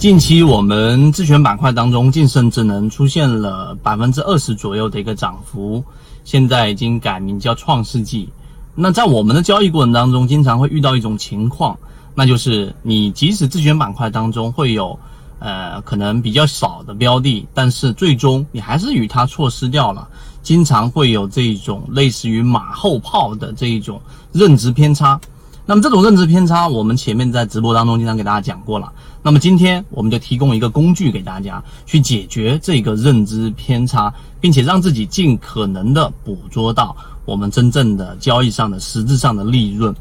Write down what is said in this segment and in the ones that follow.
近期我们自选板块当中，晋盛智能出现了百分之二十左右的一个涨幅，现在已经改名叫创世纪。那在我们的交易过程当中，经常会遇到一种情况，那就是你即使自选板块当中会有，呃，可能比较少的标的，但是最终你还是与它错失掉了。经常会有这种类似于马后炮的这一种认知偏差。那么这种认知偏差，我们前面在直播当中经常给大家讲过了。那么今天我们就提供一个工具给大家去解决这个认知偏差，并且让自己尽可能的捕捉到我们真正的交易上的实质上的利润。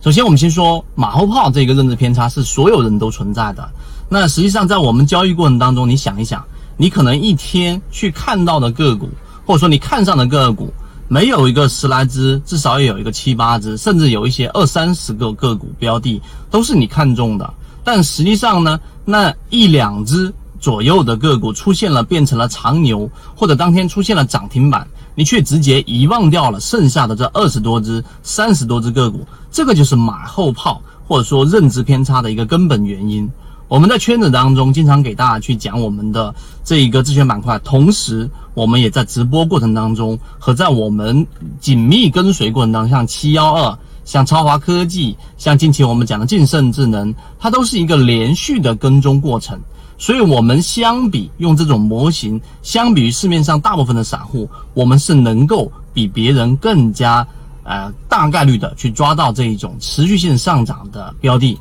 首先，我们先说马后炮这个认知偏差是所有人都存在的。那实际上在我们交易过程当中，你想一想，你可能一天去看到的个股，或者说你看上的个股。没有一个十来只，至少也有一个七八只，甚至有一些二三十个个股标的都是你看中的。但实际上呢，那一两只左右的个股出现了变成了长牛，或者当天出现了涨停板，你却直接遗忘掉了剩下的这二十多只、三十多只个股，这个就是马后炮或者说认知偏差的一个根本原因。我们在圈子当中经常给大家去讲我们的这一个自选板块，同时我们也在直播过程当中和在我们紧密跟随过程当中，像七幺二、像超华科技、像近期我们讲的晋盛智能，它都是一个连续的跟踪过程。所以，我们相比用这种模型，相比于市面上大部分的散户，我们是能够比别人更加呃大概率的去抓到这一种持续性上涨的标的。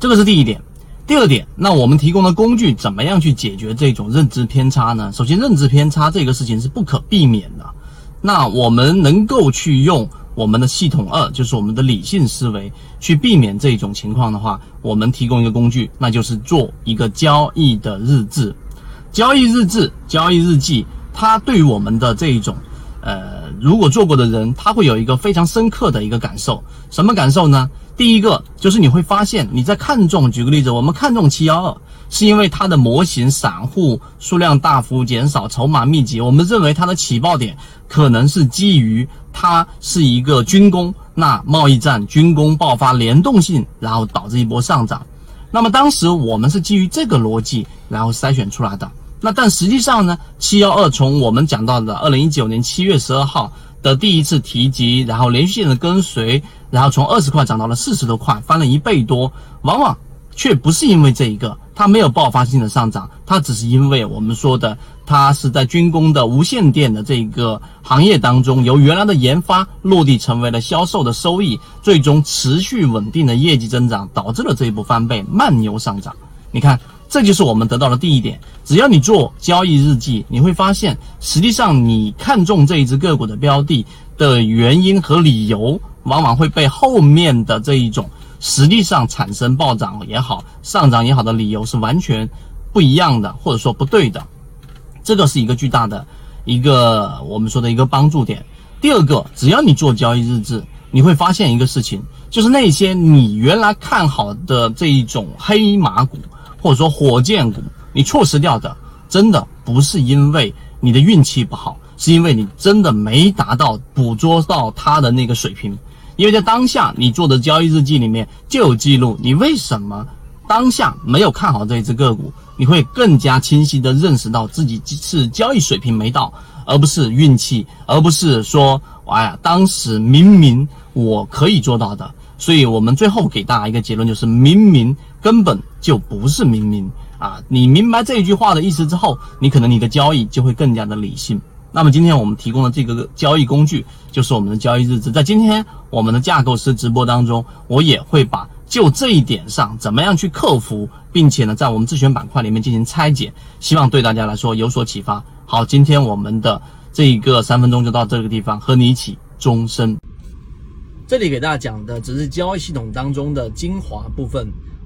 这个是第一点。第二点，那我们提供的工具怎么样去解决这种认知偏差呢？首先，认知偏差这个事情是不可避免的。那我们能够去用我们的系统二，就是我们的理性思维去避免这种情况的话，我们提供一个工具，那就是做一个交易的日志、交易日志、交易日记。它对于我们的这一种，呃，如果做过的人，他会有一个非常深刻的一个感受。什么感受呢？第一个就是你会发现，你在看中，举个例子，我们看中七幺二，是因为它的模型散户数量大幅减少，筹码密集。我们认为它的起爆点可能是基于它是一个军工，那贸易战军工爆发联动性，然后导致一波上涨。那么当时我们是基于这个逻辑，然后筛选出来的。那但实际上呢，七幺二从我们讲到的二零一九年七月十二号。的第一次提及，然后连续性的跟随，然后从二十块涨到了四十多块，翻了一倍多。往往却不是因为这一个，它没有爆发性的上涨，它只是因为我们说的，它是在军工的无线电的这个行业当中，由原来的研发落地成为了销售的收益，最终持续稳定的业绩增长，导致了这一波翻倍慢牛上涨。你看。这就是我们得到的第一点。只要你做交易日记，你会发现，实际上你看中这一只个股的标的的原因和理由，往往会被后面的这一种实际上产生暴涨也好、上涨也好的理由是完全不一样的，或者说不对的。这个是一个巨大的一个我们说的一个帮助点。第二个，只要你做交易日志，你会发现一个事情，就是那些你原来看好的这一种黑马股。或者说火箭股，你错失掉的，真的不是因为你的运气不好，是因为你真的没达到捕捉到它的那个水平。因为在当下你做的交易日记里面就有记录，你为什么当下没有看好这一只个股，你会更加清晰的认识到自己是交易水平没到，而不是运气，而不是说，哎呀，当时明明我可以做到的。所以我们最后给大家一个结论，就是明明根本就不是明明啊！你明白这一句话的意思之后，你可能你的交易就会更加的理性。那么今天我们提供的这个交易工具，就是我们的交易日志。在今天我们的架构师直播当中，我也会把就这一点上怎么样去克服，并且呢，在我们自选板块里面进行拆解，希望对大家来说有所启发。好，今天我们的这一个三分钟就到这个地方，和你一起终身。这里给大家讲的只是交易系统当中的精华部分，